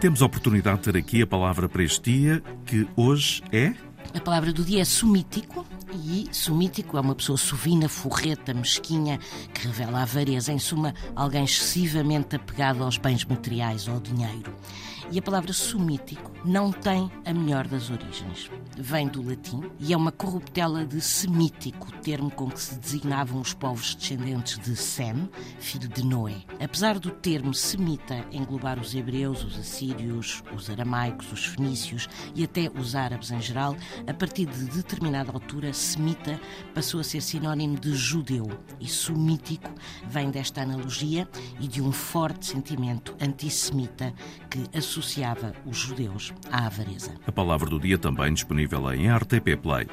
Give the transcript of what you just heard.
Temos a oportunidade de ter aqui a palavra para este dia, que hoje é. A palavra do dia é sumítico e sumítico é uma pessoa sovina, forreta, mesquinha, que revela avareza. Em suma, alguém excessivamente apegado aos bens materiais ou ao dinheiro. E a palavra sumítico não tem a melhor das origens. Vem do latim e é uma corruptela de semítico, termo com que se designavam os povos descendentes de Sem, filho de Noé. Apesar do termo semita englobar os hebreus, os assírios, os aramaicos, os fenícios e até os árabes em geral, a partir de determinada altura, semita passou a ser sinónimo de judeu e sumítico vem desta analogia e de um forte sentimento antissemita que associa associava os judeus à avareza. A palavra do dia também disponível em RTP Play.